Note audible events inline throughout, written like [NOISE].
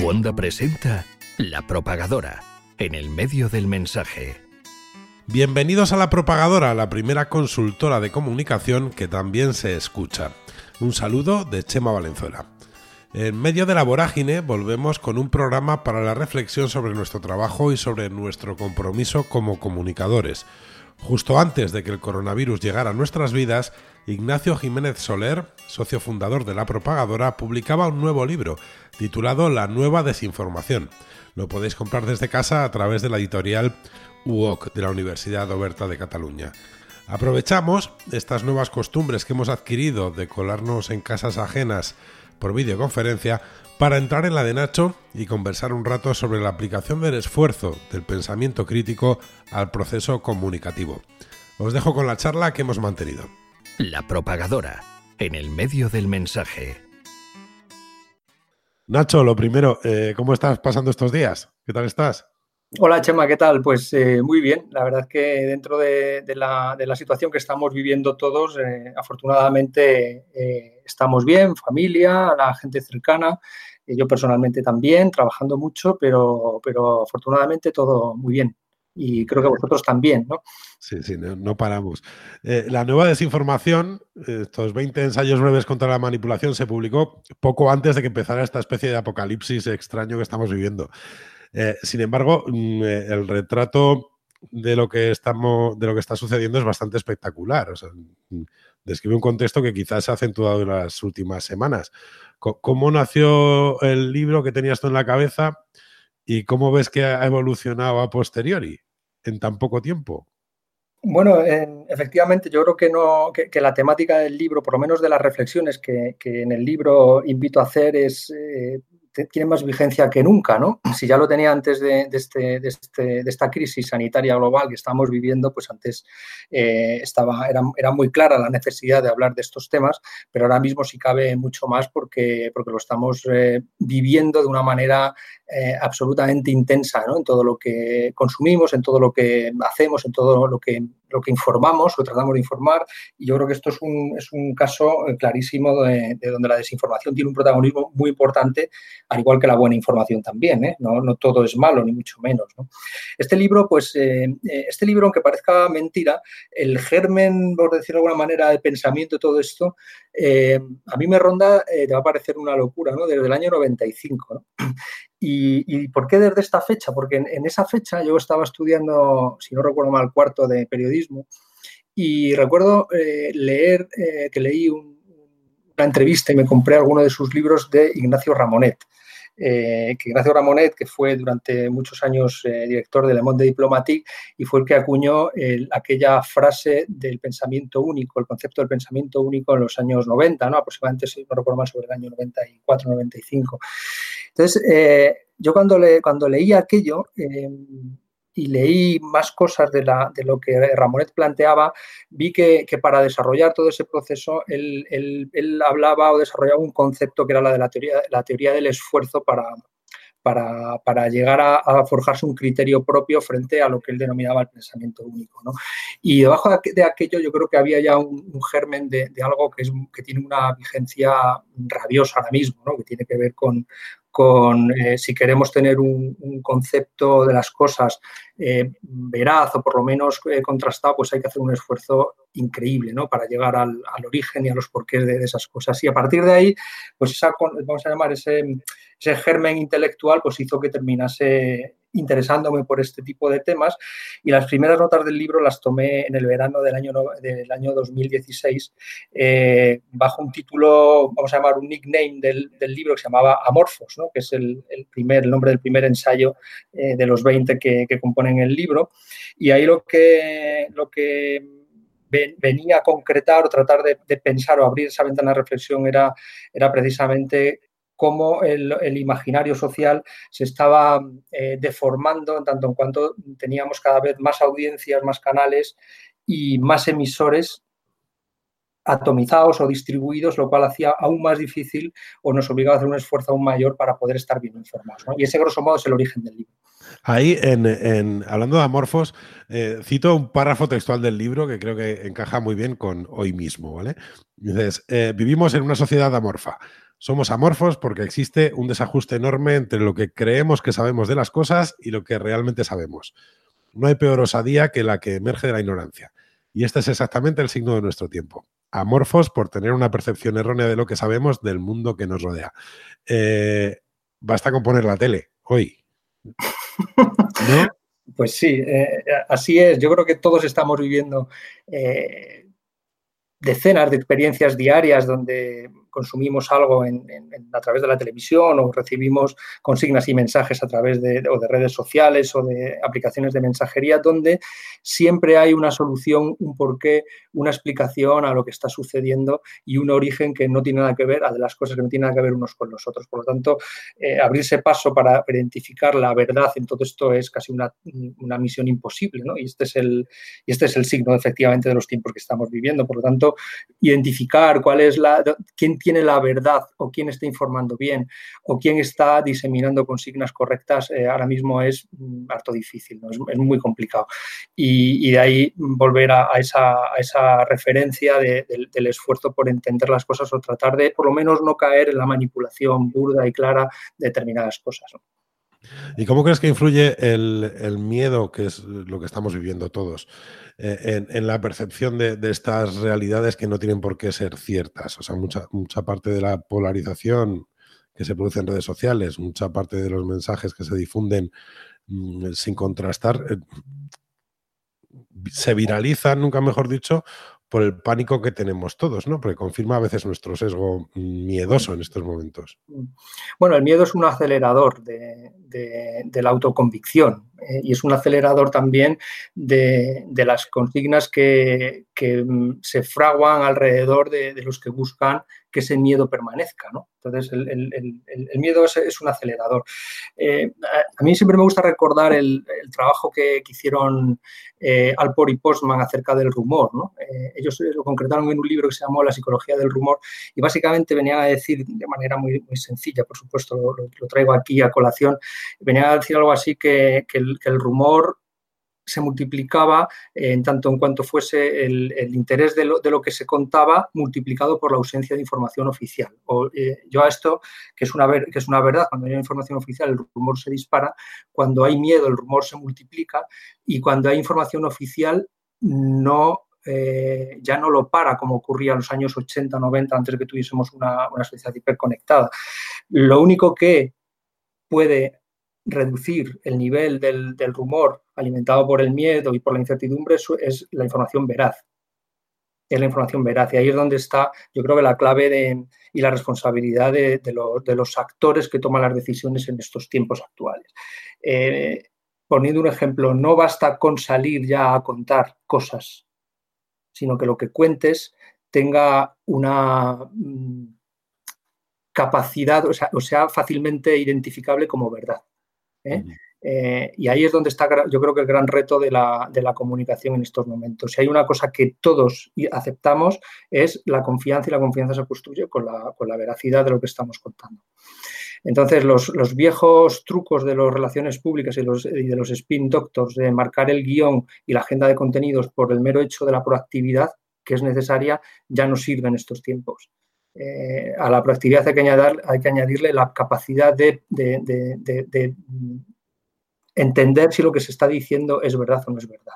Wanda presenta La Propagadora, en el medio del mensaje. Bienvenidos a La Propagadora, la primera consultora de comunicación que también se escucha. Un saludo de Chema Valenzuela. En medio de la vorágine volvemos con un programa para la reflexión sobre nuestro trabajo y sobre nuestro compromiso como comunicadores. Justo antes de que el coronavirus llegara a nuestras vidas, Ignacio Jiménez Soler, socio fundador de La Propagadora, publicaba un nuevo libro titulado La nueva desinformación. Lo podéis comprar desde casa a través de la editorial UOC de la Universidad Oberta de Cataluña. Aprovechamos estas nuevas costumbres que hemos adquirido de colarnos en casas ajenas por videoconferencia para entrar en la de Nacho y conversar un rato sobre la aplicación del esfuerzo del pensamiento crítico al proceso comunicativo. Os dejo con la charla que hemos mantenido. La propagadora, en el medio del mensaje. Nacho, lo primero, eh, ¿cómo estás pasando estos días? ¿Qué tal estás? Hola Chema, ¿qué tal? Pues eh, muy bien. La verdad es que dentro de, la, situación que estamos viviendo todos, eh, afortunadamente estamos bien, familia, la gente cercana, yo personalmente también, trabajando mucho, pero, pero afortunadamente todo muy bien y creo que vosotros también, ¿no? Sí, sí, no, paramos. Eh, la nueva desinformación, estos 20 ensayos breves contra la manipulación, se publicó poco antes de que empezara esta especie de apocalipsis extraño que estamos viviendo. Eh, sin embargo, mm, eh, el retrato de lo que estamos, de lo que está sucediendo es bastante espectacular. Mm, describe un contexto que quizás se ha acentuado en las últimas semanas. ¿Cómo nació el libro que tenías tú en la cabeza y cómo ves que ha evolucionado a posteriori? en tan poco tiempo? Bueno, efectivamente, yo creo que, no, que, la temática del libro, por lo menos de las reflexiones que, en el libro invito a hacer, es eh, tiene más vigencia que nunca, ¿no? Si ya lo tenía antes de, este, este, de, esta crisis sanitaria global que estamos viviendo, pues antes eh, estaba, era, era, muy clara la necesidad de hablar de estos temas, pero ahora mismo sí cabe mucho más porque, porque lo estamos eh, viviendo de una manera eh, absolutamente intensa, ¿no? En todo lo que consumimos, en todo lo que hacemos, en todo lo que lo que informamos o tratamos de informar. Y yo creo que esto es un, es un caso eh, clarísimo de, donde la desinformación tiene un protagonismo muy importante, al igual que la buena información también. ¿eh? No, no, todo es malo, ni mucho menos. Este libro, pues, eh, este libro, aunque parezca mentira, el germen, por decirlo de alguna manera, de pensamiento de todo esto, a mí me ronda, te va a parecer una locura, ¿no? desde el año 95. ¿no? ¿Y, por qué desde esta fecha? Porque en, esa fecha yo estaba estudiando, si no recuerdo mal, cuarto de periodismo y recuerdo eh, leer, eh, que leí una entrevista y me compré alguno de sus libros de Ignacio Ramonet. Eh, que Ignacio Ramonet, que fue durante muchos años director de Le Monde Diplomatique y fue el que acuñó aquella frase del pensamiento único, el concepto del pensamiento único en los años 90, ¿no? aproximadamente, si no recuerdo mal, sobre el año 94-95. Entonces, eh, yo cuando, le, cuando leí aquello y leí más cosas de, la, de, lo que Ramonet planteaba, vi que, para desarrollar todo ese proceso, él, hablaba o desarrollaba un concepto que era la de la teoría, la teoría del esfuerzo para, para, llegar a, forjarse un criterio propio frente a lo que él denominaba el pensamiento único. Y debajo de aquello yo creo que había ya un, germen de, algo que, es, que tiene una vigencia rabiosa ahora mismo, que tiene que ver con, con eh, si queremos tener un, concepto de las cosas eh, veraz o por lo menos eh, contrastado, pues hay que hacer un esfuerzo increíble ¿no? para llegar al, origen y a los porqués de, esas cosas. Y a partir de ahí, pues vamos a llamar ese, ese germen intelectual, pues hizo que terminase interesándome por este tipo de temas y las primeras notas del libro las tomé en el verano del año, del año 2016 eh, bajo un título, vamos a llamar un nickname del, libro que se llamaba Amorfos, ¿no? que es el, primer, el nombre del primer ensayo eh, de los 20 que, componen el libro. Y ahí lo que, lo que venía a concretar o tratar de, de, pensar o abrir esa ventana de reflexión era, era precisamente cómo el, imaginario social se estaba eh, deformando en tanto en cuanto teníamos cada vez más audiencias, más canales y más emisores atomizados o distribuidos, lo cual hacía aún más difícil o nos obligaba a hacer un esfuerzo aún mayor para poder estar bien informados. Y ese, grosso modo, es el origen del libro. Ahí, en, hablando de amorfos, eh, cito un párrafo textual del libro que creo que encaja muy bien con hoy mismo. ¿vale? Dices, eh, vivimos en una sociedad amorfa Somos amorfos porque existe un desajuste enorme entre lo que creemos que sabemos de las cosas y lo que realmente sabemos. No hay peor osadía que la que emerge de la ignorancia. Y este es exactamente el signo de nuestro tiempo. Amorfos por tener una percepción errónea de lo que sabemos del mundo que nos rodea. Eh, basta con poner la tele hoy. [LAUGHS] Pues sí, eh, así es. Yo creo que todos estamos viviendo eh, decenas de experiencias diarias donde consumimos algo a través de la televisión o recibimos consignas y mensajes a través de, de redes sociales o de aplicaciones de mensajería, donde siempre hay una solución, un porqué, una explicación a lo que está sucediendo y un origen que no tiene nada que ver, a de las cosas que no tienen nada que ver unos con los otros. Por lo tanto, eh, abrirse paso para identificar la verdad en todo esto es casi una, misión imposible, ¿no? Y este es el, y este es el signo efectivamente de los tiempos que estamos viviendo. Por lo tanto, identificar cuál es la, quién tiene la verdad o quién está informando bien o quién está diseminando consignas correctas eh, ahora mismo es mm, harto difícil, es, muy complicado. Y, de ahí volver a, esa, referencia del esfuerzo por entender las cosas o tratar de por lo menos no caer en la manipulación burda y clara de determinadas cosas. ¿Y cómo crees que influye el, miedo, que es lo que estamos viviendo todos, eh, en, la percepción de, estas realidades que no tienen por qué ser ciertas? O sea, mucha, mucha parte de la polarización que se produce en redes sociales, mucha parte de los mensajes que se difunden mm, sin contrastar, eh, se viralizan, nunca mejor dicho, por el pánico que tenemos todos, ¿no? Porque confirma a veces nuestro sesgo miedoso en estos momentos. Bueno, el miedo es un acelerador de, la autoconvicción eh, y es un acelerador también de, las consignas que, mm, se fraguan alrededor de, los que buscan que ese miedo permanezca, ¿no? Entonces, el, miedo es, un acelerador. Eh, a mí siempre me gusta recordar el, trabajo que, hicieron eh, Alpor y Postman acerca del rumor, ¿no? Eh, ellos lo concretaron en un libro que se llamó La psicología del rumor y básicamente venían a decir de manera muy, muy sencilla, por supuesto, lo, traigo aquí a colación, venían a decir algo así que, que el rumor se multiplicaba en tanto en cuanto fuese el, interés de lo, de lo, que se contaba multiplicado por la ausencia de información oficial. O, eh, yo a esto, que es, una que es una verdad, cuando hay información oficial el rumor se dispara, cuando hay miedo el rumor se multiplica y cuando hay información oficial no eh, ya no lo para como ocurría en los años 80, 90, antes de que tuviésemos una, una sociedad hiperconectada. Lo único que puede reducir el nivel del, rumor alimentado por el miedo y por la incertidumbre es la información veraz. Es la información veraz. Y ahí es donde está, yo creo que la clave de, y la responsabilidad de, los actores que toman las decisiones en estos tiempos actuales. Eh, poniendo un ejemplo, no basta con salir ya a contar cosas, sino que lo que cuentes tenga una mm, capacidad, o sea fácilmente identificable como verdad. ¿eh? Eh, y ahí es donde está, yo creo que el gran reto de la, comunicación en estos momentos. Si hay una cosa que todos aceptamos es la confianza y la confianza se construye con la, con la veracidad de lo que estamos contando. Entonces, los, viejos trucos de las relaciones públicas y, los, de los spin doctors de marcar el guion y la agenda de contenidos por el mero hecho de la proactividad que es necesaria ya no sirven en estos tiempos. Eh, a la proactividad hay que, hay que añadirle la capacidad de, entender si lo que se está diciendo es verdad o no es verdad.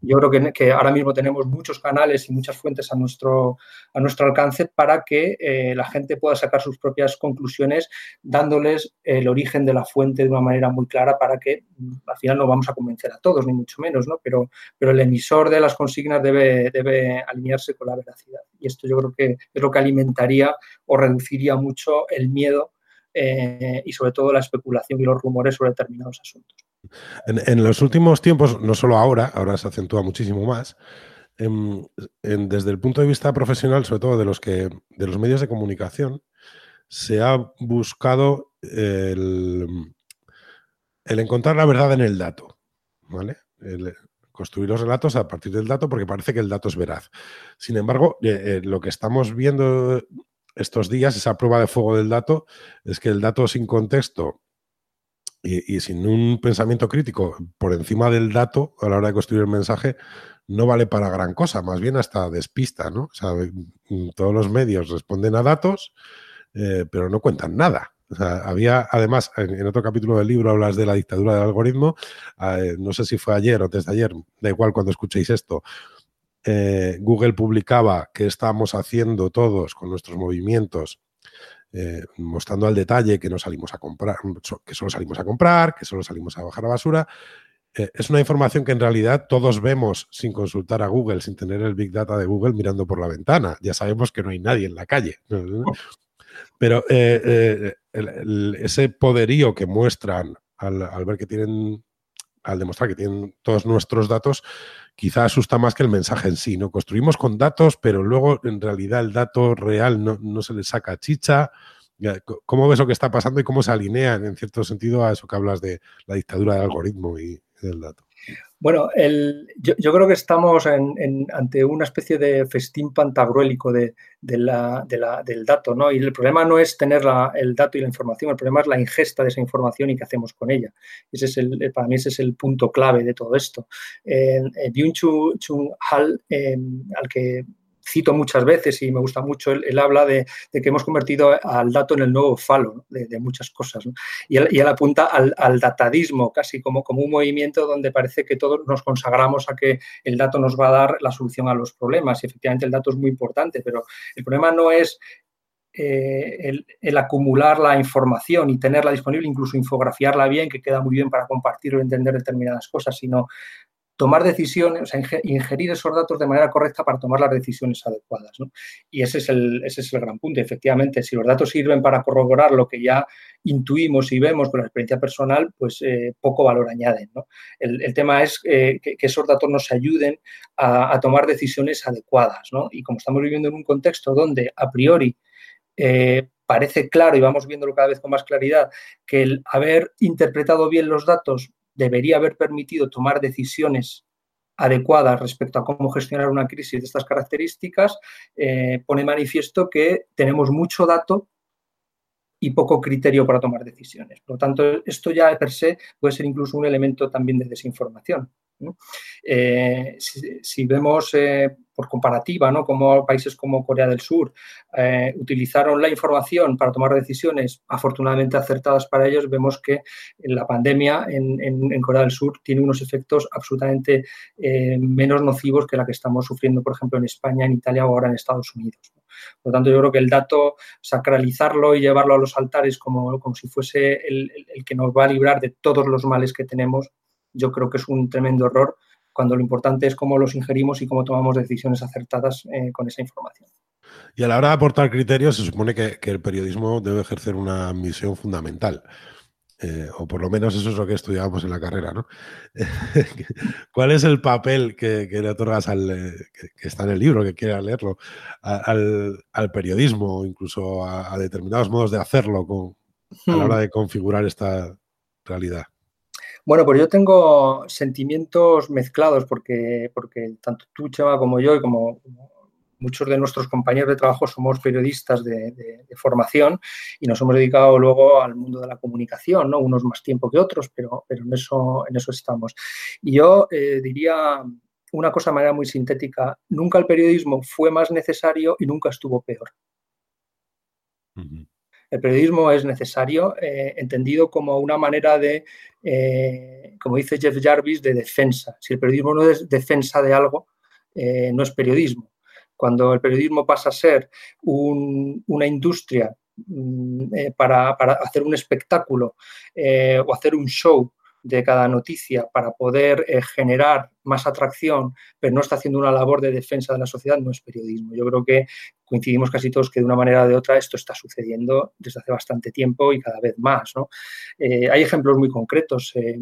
Yo creo que, ahora mismo tenemos muchos canales y muchas fuentes a nuestro, a nuestro alcance para que eh, la gente pueda sacar sus propias conclusiones dándoles el origen de la fuente de una manera muy clara para que mm, al final no vamos a convencer a todos, ni mucho menos, ¿no? pero, pero el emisor de las consignas debe, debe alinearse con la veracidad. Y esto yo creo que es lo que alimentaría o reduciría mucho el miedo eh, y sobre todo la especulación y los rumores sobre determinados asuntos. En, los últimos tiempos, no solo ahora, ahora se acentúa muchísimo más, em, desde el punto de vista profesional, sobre todo de los que de los medios de comunicación, se ha buscado el, encontrar la verdad en el dato, ¿vale? construir los relatos a partir del dato porque parece que el dato es veraz. Sin embargo, eh, eh, lo que estamos viendo estos días, esa prueba de fuego del dato, es que el dato sin contexto y, sin un pensamiento crítico por encima del dato a la hora de construir el mensaje, no vale para gran cosa, más bien hasta despista, ¿no? O sea, mm, todos los medios responden a datos, pero no cuentan nada. había, además, en, otro capítulo del libro hablas de la dictadura del algoritmo. no sé si fue ayer o antes de ayer, da igual cuando escuchéis esto. Google publicaba qué estamos haciendo todos con nuestros movimientos eh, mostrando al detalle que no salimos a comprar, que solo salimos a comprar, que solo salimos a bajar la basura. Eh, es una información que en realidad todos vemos sin consultar a Google, sin tener el Big Data de Google mirando por la ventana. Ya sabemos que no hay nadie en la calle. Pero eh, ese poderío que muestran al, al ver que tienen, al demostrar que tienen todos nuestros datos, quizá asusta más que el mensaje en sí. ¿no? Construimos con datos, pero luego en realidad el dato real no, se le saca chicha. ¿Cómo ves lo que está pasando y cómo se alinea en cierto sentido a eso que hablas de la dictadura del algoritmo y del dato? Bueno, yo, creo que estamos ante una especie de festín pantagruélico de, del dato, ¿no? Y el problema no es tener el dato y la información, el problema es la ingesta de esa información y qué hacemos con ella. Ese es el, para mí ese es el punto clave de todo esto. Eh, Byung-Chul Hal, eh, al que cito muchas veces y me gusta mucho, él, habla de, que hemos convertido al dato en el nuevo falo de, muchas cosas. Y, él, apunta al, datadismo, casi como, como un movimiento donde parece que todos nos consagramos a que el dato nos va a dar la solución a los problemas. Y efectivamente el dato es muy importante, pero el problema no es eh, el, el, acumular la información y tenerla disponible, incluso infografiarla bien, que queda muy bien para compartir o entender determinadas cosas, sino tomar decisiones, o sea, ingerir esos datos de manera correcta para tomar las decisiones adecuadas. Y ese es, el, ese es el gran punto. Efectivamente, si los datos sirven para corroborar lo que ya intuimos y vemos con la experiencia personal, pues eh, poco valor añaden. El, tema es eh, que, esos datos nos ayuden a, tomar decisiones adecuadas. Y como estamos viviendo en un contexto donde a priori eh, parece claro y vamos viéndolo cada vez con más claridad que el haber interpretado bien los datos debería haber permitido tomar decisiones adecuadas respecto a cómo gestionar una crisis de estas características, eh, pone manifiesto que tenemos mucho dato y poco criterio para tomar decisiones. Por lo tanto, esto ya per se puede ser incluso un elemento también de desinformación. Eh, si, vemos eh, por comparativa, ¿no? Como países como Corea del Sur eh, utilizaron la información para tomar decisiones afortunadamente acertadas para ellos, vemos que la pandemia en, Corea del Sur tiene unos efectos absolutamente menos nocivos que la que estamos sufriendo, por ejemplo, en España, en Italia o ahora en Estados Unidos. Por lo tanto, yo creo que el dato, sacralizarlo y llevarlo a los altares como, como si fuese el que nos va a librar de todos los males que tenemos, yo creo que es un tremendo error cuando lo importante es cómo los ingerimos y cómo tomamos decisiones acertadas eh, con esa información. Y a la hora de aportar criterios, se supone que, el periodismo debe ejercer una misión fundamental. Eh, o por lo menos eso es lo que estudiábamos en la carrera, ¿no? [LAUGHS] ¿Cuál es el papel que, le otorgas al eh, que, está en el libro, que quiera leerlo, al, periodismo, incluso a, a, determinados modos de hacerlo con, a la hora de configurar esta realidad? Bueno, pues yo tengo sentimientos mezclados porque, porque tanto tú, Chema, como yo y como muchos de nuestros compañeros de trabajo somos periodistas de, formación y nos hemos dedicado luego al mundo de la comunicación, ¿no? Unos más tiempo que otros, pero, pero en, eso, en eso estamos. Y yo eh, diría una cosa de manera muy sintética, nunca el periodismo fue más necesario y nunca estuvo peor. El periodismo es necesario, eh, entendido como una manera de, eh, como dice Jeff Jarvis, de defensa. Si el periodismo no es defensa de algo, eh, no es periodismo. Cuando el periodismo pasa a ser una industria mm, para, hacer un espectáculo o hacer un show de cada noticia para poder eh, generar más atracción, pero no está haciendo una labor de defensa de la sociedad, no es periodismo. Yo creo que coincidimos casi todos que de una manera o de otra esto está sucediendo desde hace bastante tiempo y cada vez más. Eh, hay ejemplos muy concretos. Eh,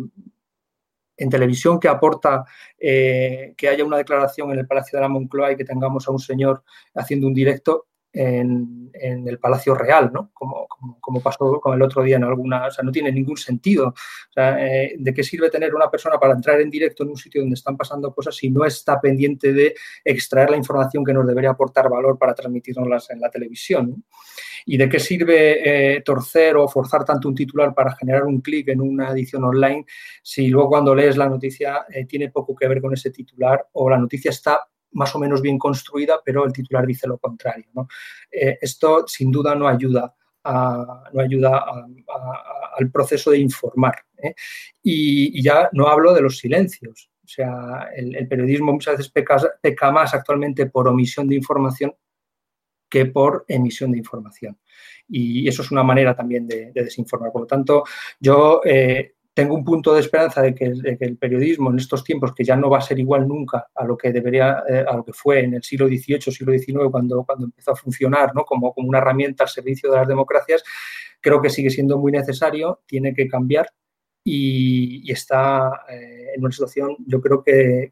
en televisión que aporta que haya una declaración en el Palacio de la Moncloa y que tengamos a un señor haciendo un directo en, el Palacio Real, ¿no? Como, como, pasó con el otro día en alguna, o sea, no tiene ningún sentido. Eh, ¿De qué sirve tener una persona para entrar en directo en un sitio donde están pasando cosas si no está pendiente de extraer la información que nos debería aportar valor para transmitirnoslas en la televisión? ¿Y de qué sirve eh, torcer o forzar tanto un titular para generar un clic en una edición online si luego cuando lees la noticia eh, tiene poco que ver con ese titular o la noticia está más o menos bien construida, pero el titular dice lo contrario. Eh, esto sin duda no ayuda no ayuda al proceso de informar. ¿eh? Y, ya no hablo de los silencios. O sea, el, periodismo muchas veces peca, más actualmente por omisión de información que por emisión de información. Y eso es una manera también de, desinformar. Por lo tanto, yo eh, tengo un punto de esperanza de que, el periodismo en estos tiempos, que ya no va a ser igual nunca a lo que debería, eh, a lo que fue en el siglo XVIII, siglo XIX, cuando, cuando empezó a funcionar ¿no? como, como una herramienta al servicio de las democracias, creo que sigue siendo muy necesario, tiene que cambiar y, está eh, en una situación, yo creo que,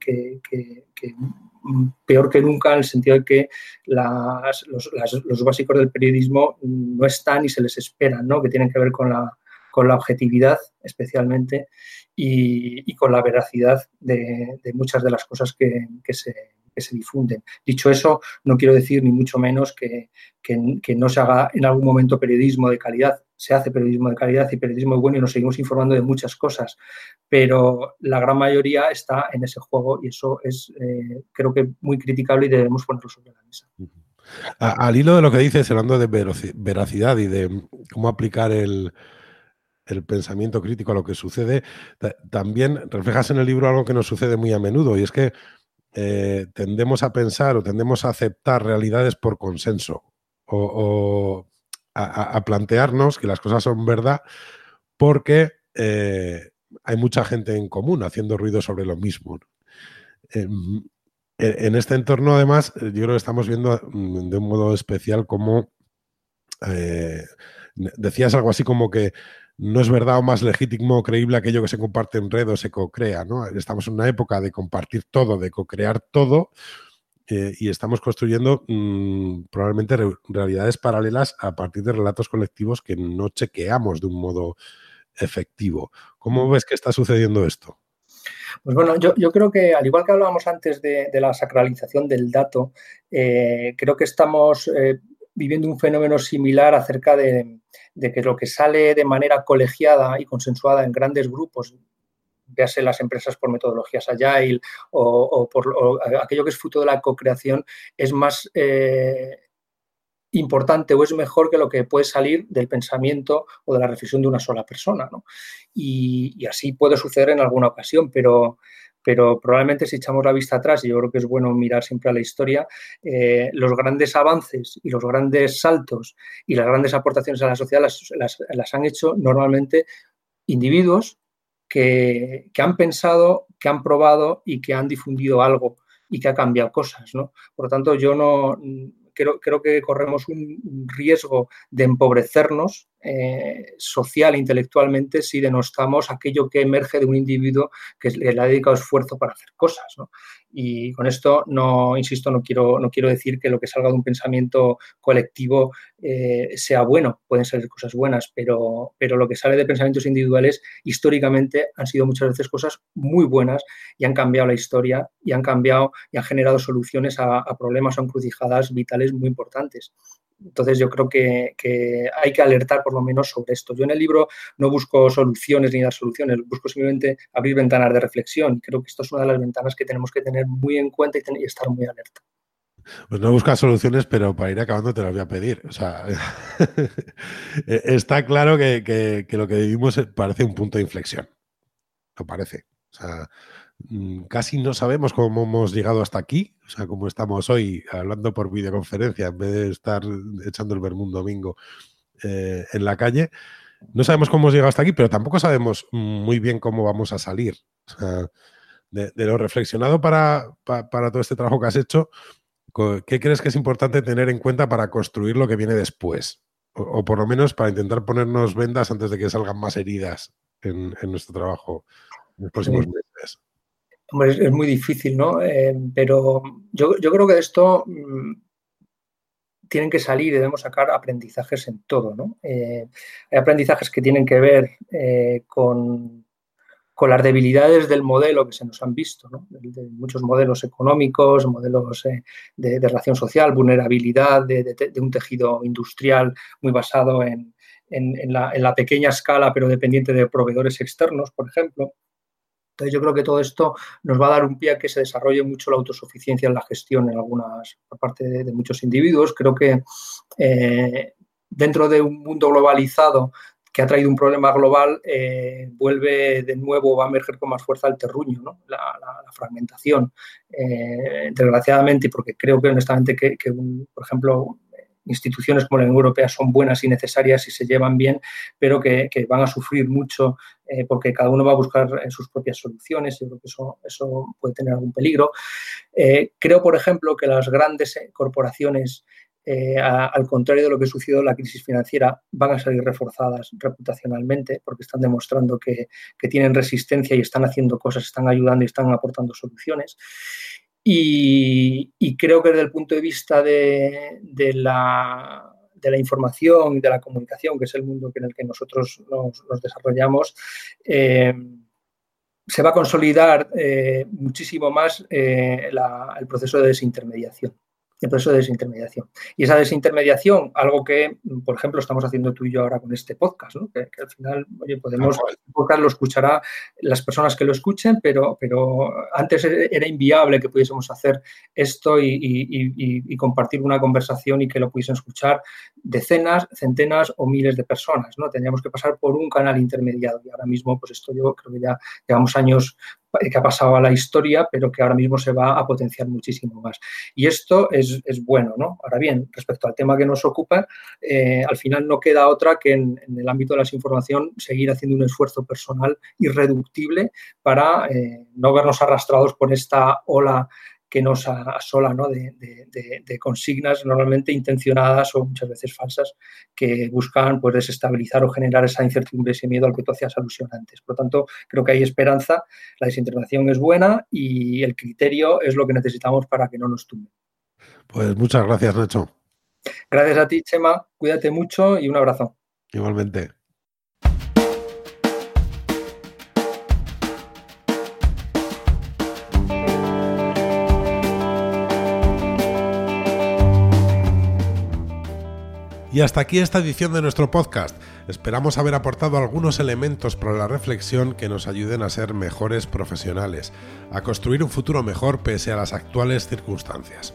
peor que nunca, en el sentido de que los, básicos del periodismo no están y se les esperan, ¿no? que tienen que ver con la con la objetividad especialmente y, con la veracidad de, muchas de las cosas que, se, difunden. Dicho eso, no quiero decir ni mucho menos que, no se haga en algún momento periodismo de calidad. Se hace periodismo de calidad y periodismo bueno y nos seguimos informando de muchas cosas, pero la gran mayoría está en ese juego y eso es, eh, creo que, muy criticable y debemos ponerlo sobre la mesa. al hilo de lo que dices, hablando de veracidad y de cómo aplicar el, el pensamiento crítico a lo que sucede, también reflejas en el libro algo que nos sucede muy a menudo y es que eh, tendemos a pensar o tendemos a aceptar realidades por consenso o, a, plantearnos que las cosas son verdad porque eh, hay mucha gente en común haciendo ruido sobre lo mismo. En, este entorno, además, yo creo que estamos viendo mm, de un modo especial cómo eh, decías algo así como que no es verdad o más legítimo o creíble aquello que se comparte en red o se co-crea. ¿no? Estamos en una época de compartir todo, de co-crear todo, eh, y estamos construyendo mm, probablemente realidades paralelas a partir de relatos colectivos que no chequeamos de un modo efectivo. ¿Cómo ves que está sucediendo esto? Pues bueno, yo, creo que al igual que hablábamos antes de, la sacralización del dato, eh, creo que estamos eh, viviendo un fenómeno similar acerca de, que lo que sale de manera colegiada y consensuada en grandes grupos, véase las empresas por metodologías agile o, por aquello que es fruto de la co-creación, es más eh, importante o es mejor que lo que puede salir del pensamiento o de la reflexión de una sola persona. Y, y, así puede suceder en alguna ocasión, pero pero probablemente si echamos la vista atrás, y yo creo que es bueno mirar siempre a la historia, eh, los grandes avances y los grandes saltos y las grandes aportaciones a la sociedad las, han hecho normalmente individuos que, han pensado, que han probado y que han difundido algo y que ha cambiado cosas. ¿no? Por lo tanto, yo no creo, creo que corremos un riesgo de empobrecernos eh, social e intelectualmente si denostamos aquello que emerge de un individuo que le ha dedicado esfuerzo para hacer cosas. Y con esto no, insisto, no quiero, no quiero decir que lo que salga de un pensamiento colectivo eh, sea bueno, pueden ser cosas buenas, pero, pero lo que sale de pensamientos individuales históricamente han sido muchas veces cosas muy buenas y han cambiado la historia y han cambiado y han generado soluciones a, a problemas o encrucijadas vitales muy importantes. Entonces yo creo que, hay que alertar por lo menos sobre esto. Yo en el libro no busco soluciones ni dar soluciones, busco simplemente abrir ventanas de reflexión. Creo que esto es una de las ventanas que tenemos que tener muy en cuenta y, estar muy alerta. Pues no buscas soluciones, pero para ir acabando te las voy a pedir. O sea, [LAUGHS] está claro que, que, lo que vivimos parece un punto de inflexión. Lo parece. O sea, Mm, casi no sabemos cómo hemos llegado hasta aquí, o sea, cómo estamos hoy hablando por videoconferencia en vez de estar echando el vermú domingo eh, en la calle. No sabemos cómo hemos llegado hasta aquí, pero tampoco sabemos muy bien cómo vamos a salir. de, lo reflexionado para, para, todo este trabajo que has hecho, ¿qué crees que es importante tener en cuenta para construir lo que viene después? O, por lo menos para intentar ponernos vendas antes de que salgan más heridas en, nuestro trabajo en los próximos meses es, muy difícil, ¿no? Eh, pero yo, creo que de esto mm, tienen que salir y debemos sacar aprendizajes en todo, ¿no? Eh, hay aprendizajes que tienen que ver eh, con, las debilidades del modelo que se nos han visto, ¿no? de, muchos modelos económicos, modelos de, relación social, vulnerabilidad de, un tejido industrial muy basado en, la, en la pequeña escala, pero dependiente de proveedores externos, por ejemplo. Entonces yo creo que todo esto nos va a dar un pie a que se desarrolle mucho la autosuficiencia en la gestión en algunas, parte de, muchos individuos. Creo que eh, dentro de un mundo globalizado que ha traído un problema global, eh, vuelve de nuevo, va a emerger con más fuerza el terruño, ¿no? la, fragmentación. Eh, desgraciadamente, porque creo que honestamente que, por ejemplo, instituciones como la Unión Europea son buenas y necesarias y se llevan bien, pero que, van a sufrir mucho eh, porque cada uno va a buscar sus propias soluciones y creo que eso, puede tener algún peligro. creo, por ejemplo, que las grandes corporaciones eh, al contrario de lo que sucedió en la crisis financiera, van a salir reforzadas reputacionalmente porque están demostrando que, tienen resistencia y están haciendo cosas, están ayudando y están aportando soluciones. Y, creo que desde el punto de vista de, la, información y de la comunicación, que es el mundo en el que nosotros nos, desarrollamos, eh, se va a consolidar eh, muchísimo más el proceso de desintermediación el proceso de desintermediación. Y esa desintermediación, algo que, por ejemplo, estamos haciendo tú y yo ahora con este podcast, que, al final, oye, podemos, el podcast lo escuchará las personas que lo escuchen, pero, pero antes era inviable que pudiésemos hacer esto y, compartir una conversación y que lo pudiesen escuchar decenas, centenas o miles de personas, ¿no? Tendríamos que pasar por un canal intermediado y ahora mismo, pues esto yo creo que ya llevamos años que ha pasado a la historia, pero que ahora mismo se va a potenciar muchísimo más. Y esto es, bueno, ¿no? Ahora bien, respecto al tema que nos ocupa, eh, al final no queda otra que en, el ámbito de la información seguir haciendo un esfuerzo personal irreductible para eh, no vernos arrastrados por esta ola que nos asola ¿no? de, consignas normalmente intencionadas o muchas veces falsas que buscan pues, desestabilizar o generar esa incertidumbre, ese miedo al que tú hacías alusión antes. Por lo tanto, creo que hay esperanza, la desintervención es buena y el criterio es lo que necesitamos para que no nos tumbe. Pues muchas gracias, Nacho. Gracias a ti, Chema. Cuídate mucho y un abrazo. Igualmente. Y hasta aquí esta edición de nuestro podcast. Esperamos haber aportado algunos elementos para la reflexión que nos ayuden a ser mejores profesionales, a construir un futuro mejor pese a las actuales circunstancias.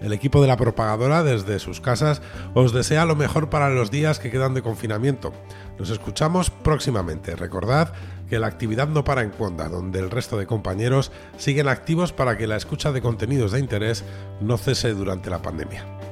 El equipo de la propagadora desde sus casas os desea lo mejor para los días que quedan de confinamiento. Nos escuchamos próximamente. Recordad que la actividad no para en Cuonda, donde el resto de compañeros siguen activos para que la escucha de contenidos de interés no cese durante la pandemia.